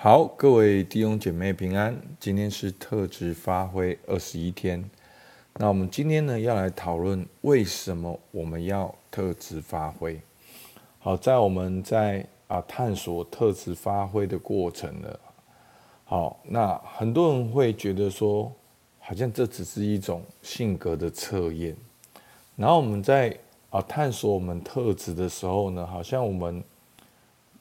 好，各位弟兄姐妹平安。今天是特质发挥二十一天。那我们今天呢，要来讨论为什么我们要特质发挥。好，在我们在啊探索特质发挥的过程呢，好，那很多人会觉得说，好像这只是一种性格的测验。然后我们在啊探索我们特质的时候呢，好像我们。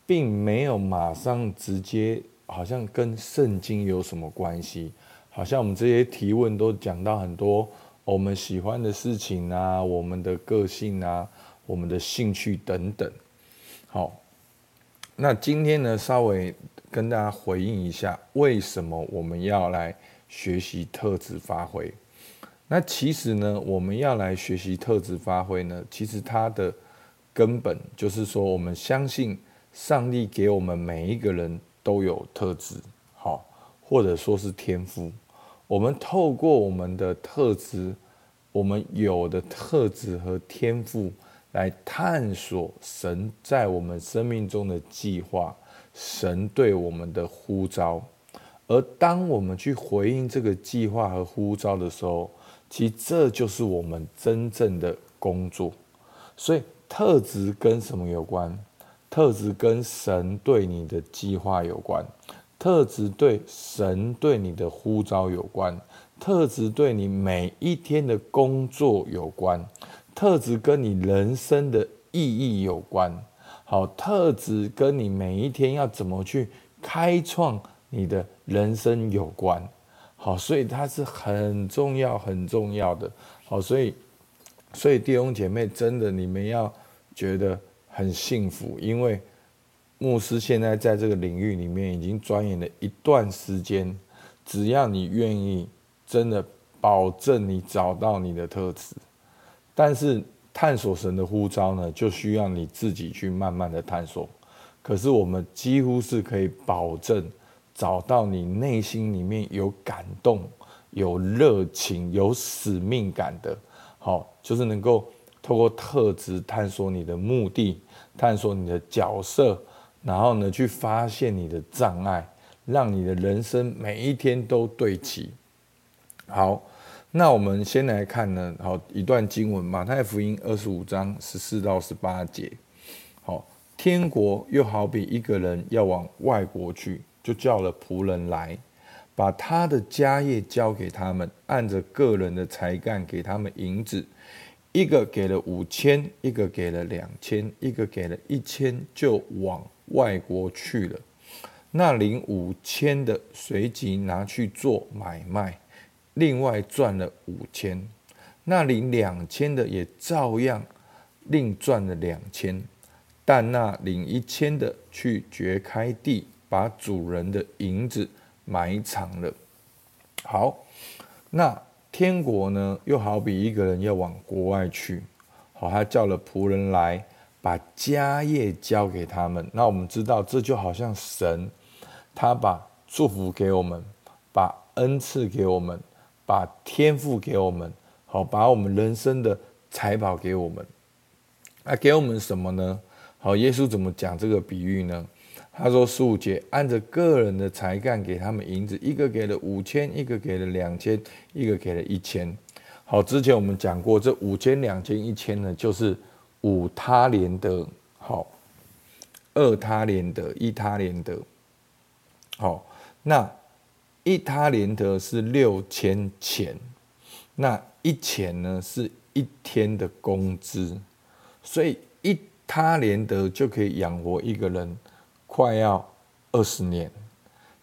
并没有马上直接，好像跟圣经有什么关系？好像我们这些提问都讲到很多我们喜欢的事情啊，我们的个性啊，我们的兴趣等等。好，那今天呢，稍微跟大家回应一下，为什么我们要来学习特质发挥？那其实呢，我们要来学习特质发挥呢，其实它的根本就是说，我们相信。上帝给我们每一个人都有特质，好，或者说是天赋。我们透过我们的特质，我们有的特质和天赋，来探索神在我们生命中的计划，神对我们的呼召。而当我们去回应这个计划和呼召的时候，其实这就是我们真正的工作。所以，特质跟什么有关？特质跟神对你的计划有关，特质对神对你的呼召有关，特质对你每一天的工作有关，特质跟你人生的意义有关。好，特质跟你每一天要怎么去开创你的人生有关。好，所以它是很重要、很重要的。好，所以，所以弟兄姐妹，真的你们要觉得。很幸福，因为牧师现在在这个领域里面已经钻研了一段时间。只要你愿意，真的保证你找到你的特质。但是探索神的呼召呢，就需要你自己去慢慢的探索。可是我们几乎是可以保证找到你内心里面有感动、有热情、有使命感的。好，就是能够透过特质探索你的目的。探索你的角色，然后呢，去发现你的障碍，让你的人生每一天都对齐。好，那我们先来看呢，好一段经文，马太福音二十五章十四到十八节。好，天国又好比一个人要往外国去，就叫了仆人来，把他的家业交给他们，按着个人的才干给他们银子。一个给了五千，一个给了两千，一个给了一千，就往外国去了。那领五千的随即拿去做买卖，另外赚了五千。那领两千的也照样另赚了两千。但那领一千的去掘开地，把主人的银子埋藏了。好，那。天国呢，又好比一个人要往国外去，好，他叫了仆人来，把家业交给他们。那我们知道，这就好像神，他把祝福给我们，把恩赐给我们，把天赋给我们，好，把我们人生的财宝给我们。那给我们什么呢？好，耶稣怎么讲这个比喻呢？他说：“十五节，按着个人的才干给他们银子，一个给了五千，一个给了两千，一个给了一千。好，之前我们讲过，这五千、两千、一千呢，就是五他连得，好，二他连得，一他连得。好，那一他连得是六千钱，那一钱呢是一天的工资，所以一他连得就可以养活一个人。”快要二十年，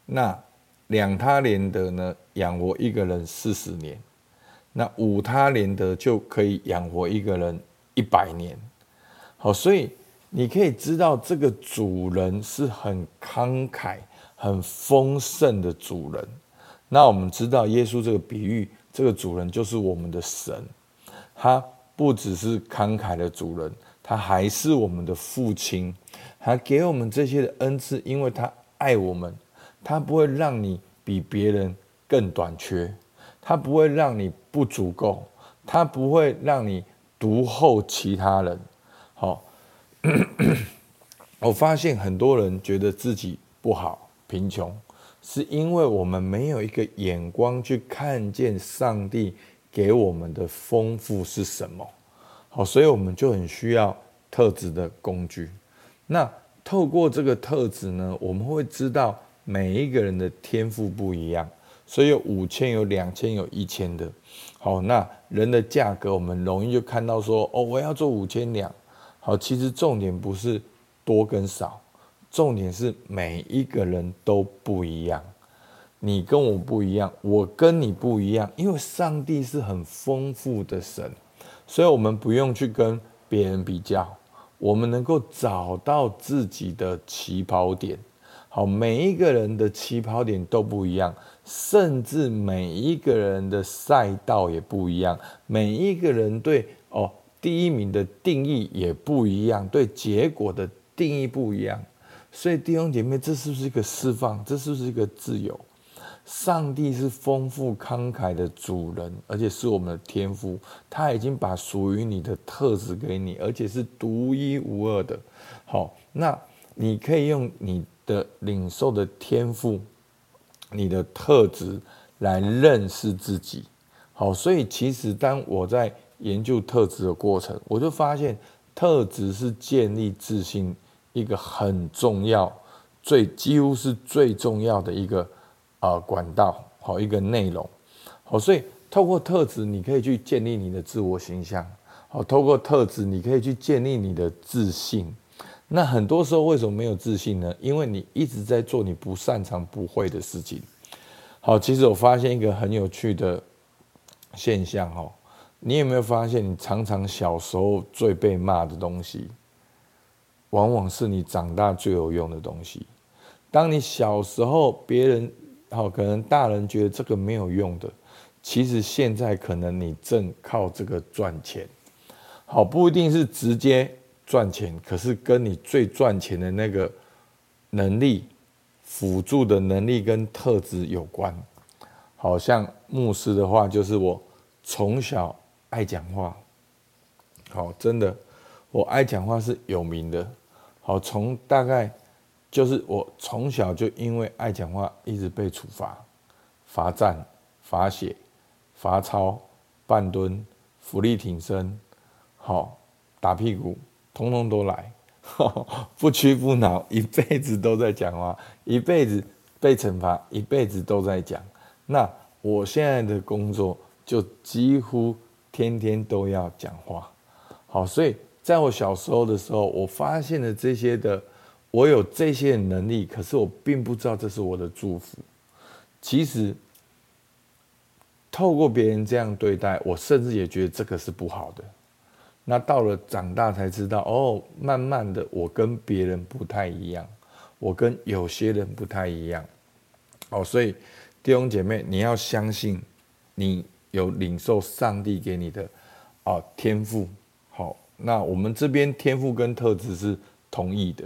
那两他连得呢，养活一个人四十年，那五他连得就可以养活一个人一百年。好，所以你可以知道这个主人是很慷慨、很丰盛的主人。那我们知道耶稣这个比喻，这个主人就是我们的神，他不只是慷慨的主人。他还是我们的父亲，他给我们这些的恩赐，因为他爱我们，他不会让你比别人更短缺，他不会让你不足够，他不会让你独厚其他人。好，我发现很多人觉得自己不好，贫穷，是因为我们没有一个眼光去看见上帝给我们的丰富是什么。好，所以我们就很需要特质的工具。那透过这个特质呢，我们会知道每一个人的天赋不一样，所以有五千、有两千、有一千的。好，那人的价格，我们容易就看到说，哦，我要做五千两。好，其实重点不是多跟少，重点是每一个人都不一样。你跟我不一样，我跟你不一样，因为上帝是很丰富的神。所以，我们不用去跟别人比较，我们能够找到自己的起跑点。好，每一个人的起跑点都不一样，甚至每一个人的赛道也不一样，每一个人对哦第一名的定义也不一样，对结果的定义不一样。所以，弟兄姐妹，这是不是一个释放？这是不是一个自由？上帝是丰富慷慨的主人，而且是我们的天父。他已经把属于你的特质给你，而且是独一无二的。好，那你可以用你的领受的天赋，你的特质来认识自己。好，所以其实当我在研究特质的过程，我就发现特质是建立自信一个很重要、最几乎是最重要的一个。啊，管道好一个内容，好，所以透过特质，你可以去建立你的自我形象。好，透过特质，你可以去建立你的自信。那很多时候为什么没有自信呢？因为你一直在做你不擅长、不会的事情。好，其实我发现一个很有趣的现象哦，你有没有发现，你常常小时候最被骂的东西，往往是你长大最有用的东西。当你小时候别人。好，可能大人觉得这个没有用的，其实现在可能你正靠这个赚钱。好，不一定是直接赚钱，可是跟你最赚钱的那个能力、辅助的能力跟特质有关。好像牧师的话，就是我从小爱讲话。好，真的，我爱讲话是有名的。好，从大概。就是我从小就因为爱讲话，一直被处罚，罚站、罚写、罚抄、半蹲、伏地挺身，好打屁股，通通都来，不屈不挠，一辈子都在讲话，一辈子被惩罚，一辈子都在讲。那我现在的工作就几乎天天都要讲话，好，所以在我小时候的时候，我发现了这些的。我有这些能力，可是我并不知道这是我的祝福。其实，透过别人这样对待我，甚至也觉得这个是不好的。那到了长大才知道，哦，慢慢的，我跟别人不太一样，我跟有些人不太一样。哦，所以弟兄姐妹，你要相信，你有领受上帝给你的哦天赋。好，那我们这边天赋跟特质是同意的。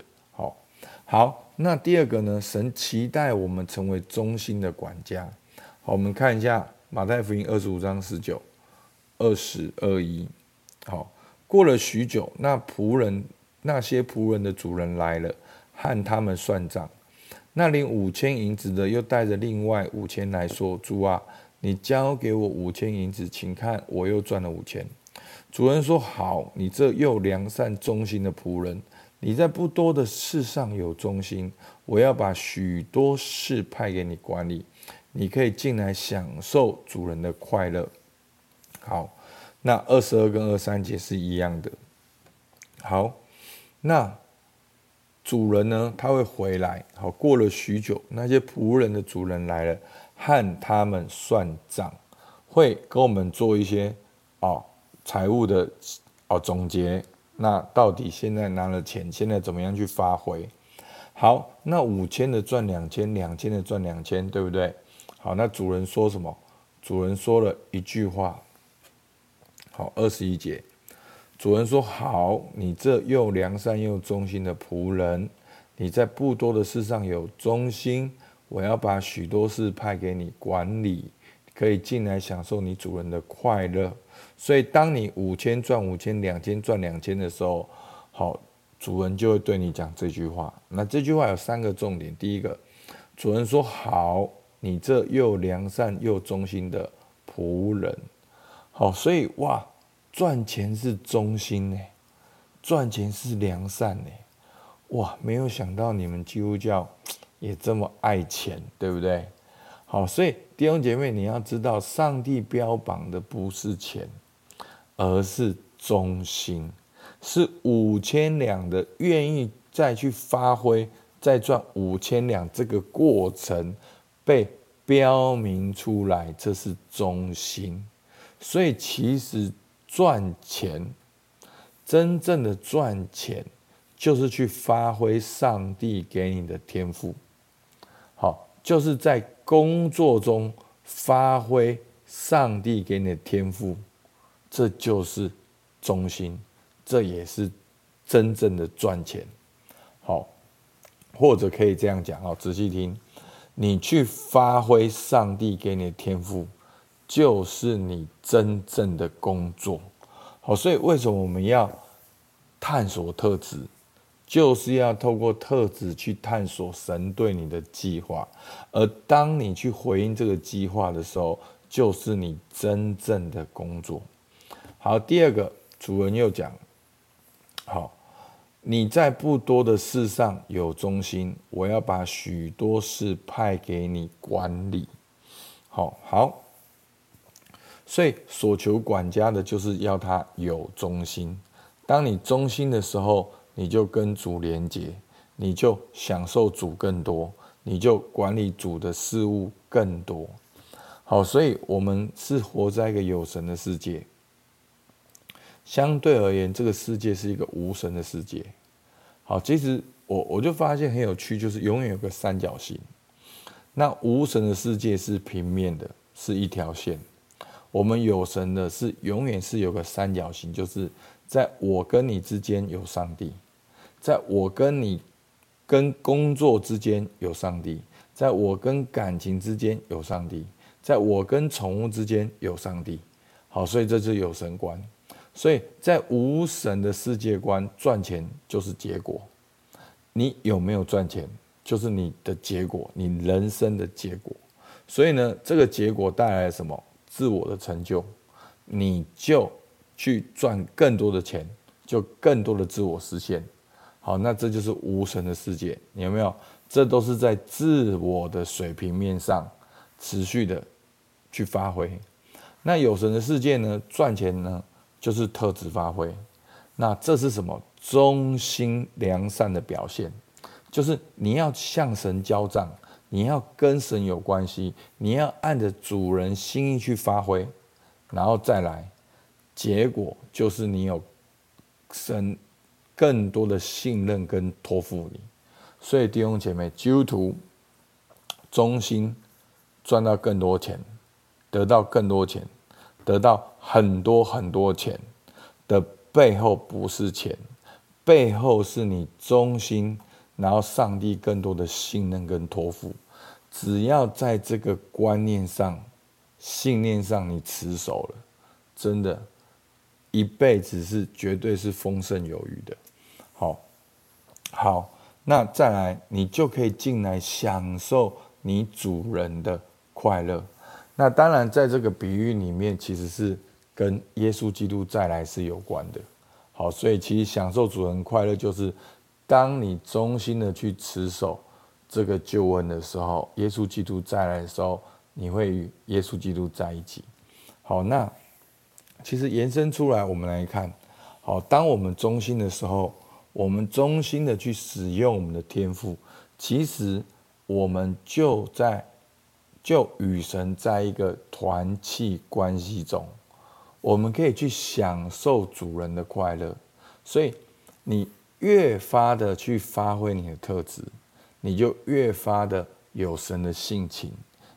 好，那第二个呢？神期待我们成为忠心的管家。好，我们看一下马太福音二十五章十九、二十二一。好，过了许久，那仆人那些仆人的主人来了，和他们算账。那领五千银子的又带着另外五千来说：“主啊，你交给我五千银子，请看我又赚了五千。”主人说：“好，你这又良善忠心的仆人。”你在不多的事上有忠心，我要把许多事派给你管理，你可以进来享受主人的快乐。好，那二十二跟二三节是一样的。好，那主人呢？他会回来。好，过了许久，那些仆人的主人来了，和他们算账，会跟我们做一些哦财务的哦总结。那到底现在拿了钱，现在怎么样去发挥？好，那五千的赚两千，两千的赚两千，对不对？好，那主人说什么？主人说了一句话。好，二十一节，主人说：“好，你这又良善又忠心的仆人，你在不多的事上有忠心，我要把许多事派给你管理，可以进来享受你主人的快乐。”所以，当你五千赚五千，两千赚两千的时候，好，主人就会对你讲这句话。那这句话有三个重点：第一个，主人说：“好，你这又良善又忠心的仆人。”好，所以哇，赚钱是忠心呢，赚钱是良善呢，哇，没有想到你们基督教也这么爱钱，对不对？好，所以弟兄姐妹，你要知道，上帝标榜的不是钱，而是忠心，是五千两的愿意再去发挥。再赚五千两，这个过程被标明出来，这是忠心。所以其实赚钱，真正的赚钱，就是去发挥上帝给你的天赋。好，就是在工作中发挥上帝给你的天赋，这就是忠心，这也是真正的赚钱。好。或者可以这样讲啊，仔细听，你去发挥上帝给你的天赋，就是你真正的工作。好，所以为什么我们要探索特质，就是要透过特质去探索神对你的计划，而当你去回应这个计划的时候，就是你真正的工作。好，第二个主人又讲，好。你在不多的事上有忠心，我要把许多事派给你管理。好，好，所以所求管家的就是要他有忠心。当你忠心的时候，你就跟主连接，你就享受主更多，你就管理主的事物更多。好，所以我们是活在一个有神的世界。相对而言，这个世界是一个无神的世界。好，其实我我就发现很有趣，就是永远有个三角形。那无神的世界是平面的，是一条线。我们有神的是永远是有个三角形，就是在我跟你之间有上帝，在我跟你跟工作之间有上帝，在我跟感情之间有上帝，在我跟宠物之间有上帝。好，所以这是有神观。所以在无神的世界观，赚钱就是结果。你有没有赚钱，就是你的结果，你人生的结果。所以呢，这个结果带来什么？自我的成就，你就去赚更多的钱，就更多的自我实现。好，那这就是无神的世界，你有没有？这都是在自我的水平面上持续的去发挥。那有神的世界呢？赚钱呢？就是特质发挥，那这是什么？忠心良善的表现，就是你要向神交账，你要跟神有关系，你要按着主人心意去发挥，然后再来，结果就是你有神更多的信任跟托付你。所以弟兄姐妹，基督徒忠心赚到更多钱，得到更多钱。得到很多很多钱的背后不是钱，背后是你忠心，然后上帝更多的信任跟托付。只要在这个观念上、信念上你持守了，真的，一辈子是绝对是丰盛有余的。好，那再来，你就可以进来享受你主人的快乐。那当然，在这个比喻里面，其实是跟耶稣基督再来是有关的。好，所以其实享受主人快乐，就是当你忠心的去持守这个救恩的时候，耶稣基督再来的时候，你会与耶稣基督在一起。好，那其实延伸出来，我们来看，好，当我们忠心的时候，我们忠心的去使用我们的天赋，其实我们就在。就与神在一个团契关系中，我们可以去享受主人的快乐。所以，你越发的去发挥你的特质，你就越发的有神的性情，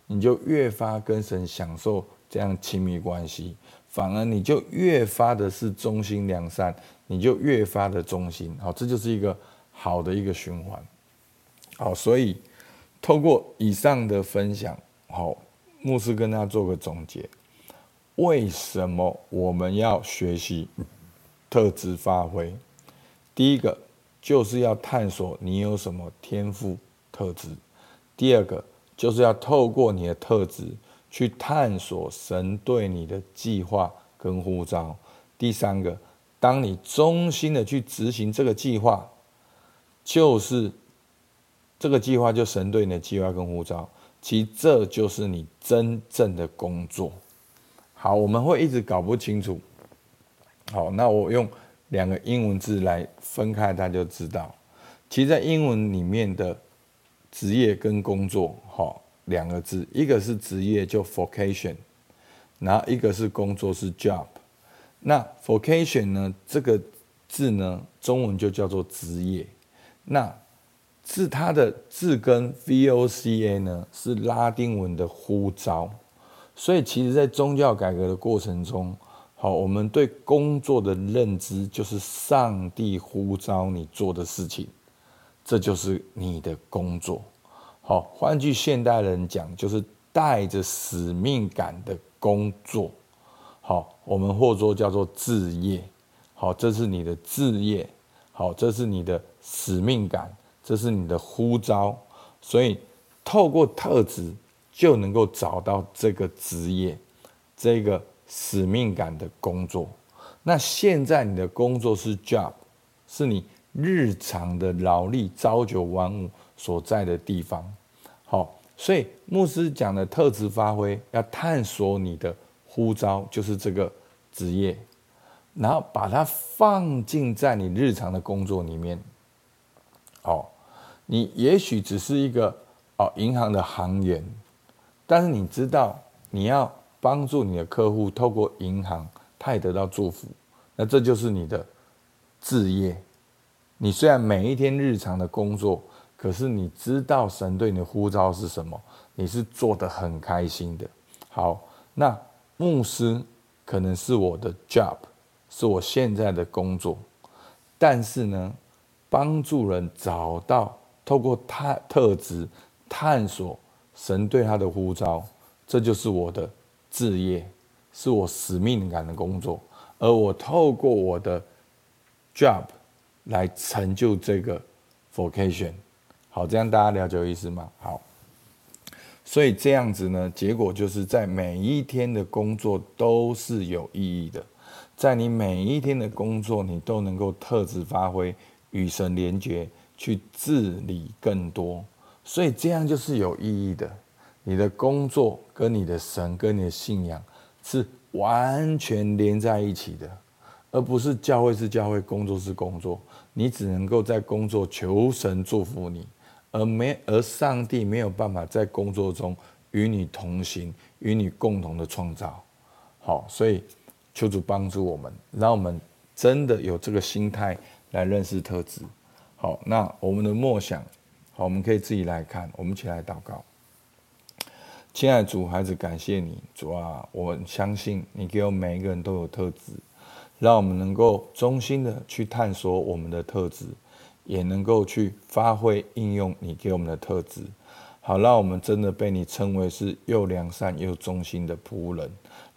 你就越发跟神享受这样亲密关系。反而，你就越发的是忠心良善，你就越发的忠心。好，这就是一个好的一个循环。好，所以透过以上的分享。好，牧师跟大家做个总结。为什么我们要学习特质发挥？第一个就是要探索你有什么天赋特质；第二个就是要透过你的特质去探索神对你的计划跟呼召。第三个，当你忠心的去执行这个计划，就是这个计划就神对你的计划跟呼召，其实这就是你真正的工作。好，我们会一直搞不清楚。好，那我用两个英文字来分开，大家就知道。其实，在英文里面的职业跟工作，好，两个字，一个是职业就 vocation，然后一个是工作是 job。那 vocation 呢，这个字呢，中文就叫做职业。那是它的字根 voca 呢，是拉丁文的呼召。所以，其实，在宗教改革的过程中，好，我们对工作的认知就是上帝呼召你做的事情。这就是你的工作，好，换句现代人讲，就是带着使命感的工作，好，我们或说叫做志业，好，这是你的志业，好，这是你的使命感，这是你的呼召，所以透过特质就能够找到这个职业，这个使命感的工作。那现在你的工作是 job，是你。日常的劳力，朝九晚五所在的地方，好，所以牧师讲的特质发挥，要探索你的呼召，就是这个职业，然后把它放进在你日常的工作里面。哦，你也许只是一个哦银行的行员，但是你知道你要帮助你的客户透过银行，他也得到祝福，那这就是你的职业。你虽然每一天日常的工作，可是你知道神对你的呼召是什么，你是做得很开心的。好，那牧师可能是我的 job，是我现在的工作，但是呢，帮助人找到透过他特质探索神对他的呼召，这就是我的志业，是我使命感的工作，而我透过我的 job。来成就这个 vocation，好，这样大家了解意思吗？好，所以这样子呢，结果就是在每一天的工作都是有意义的，在你每一天的工作，你都能够特质发挥，与神连结，去治理更多，所以这样就是有意义的。你的工作跟你的神跟你的信仰是完全连在一起的。而不是教会是教会，工作是工作，你只能够在工作求神祝福你，而没而上帝没有办法在工作中与你同行，与你共同的创造。好，所以求主帮助我们，让我们真的有这个心态来认识特质。好，那我们的默想，好，我们可以自己来看，我们一起来祷告。亲爱的主，孩子，感谢你，主啊，我相信你给我每一个人都有特质。让我们能够衷心的去探索我们的特质，也能够去发挥应用你给我们的特质，好，让我们真的被你称为是又良善又忠心的仆人。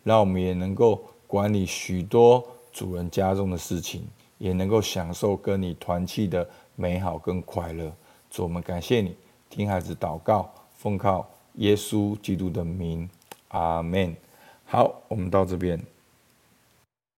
让我们也能够管理许多主人家中的事情，也能够享受跟你团契的美好跟快乐。主，我们感谢你，听孩子祷告，奉靠耶稣基督的名，阿门。好，我们到这边。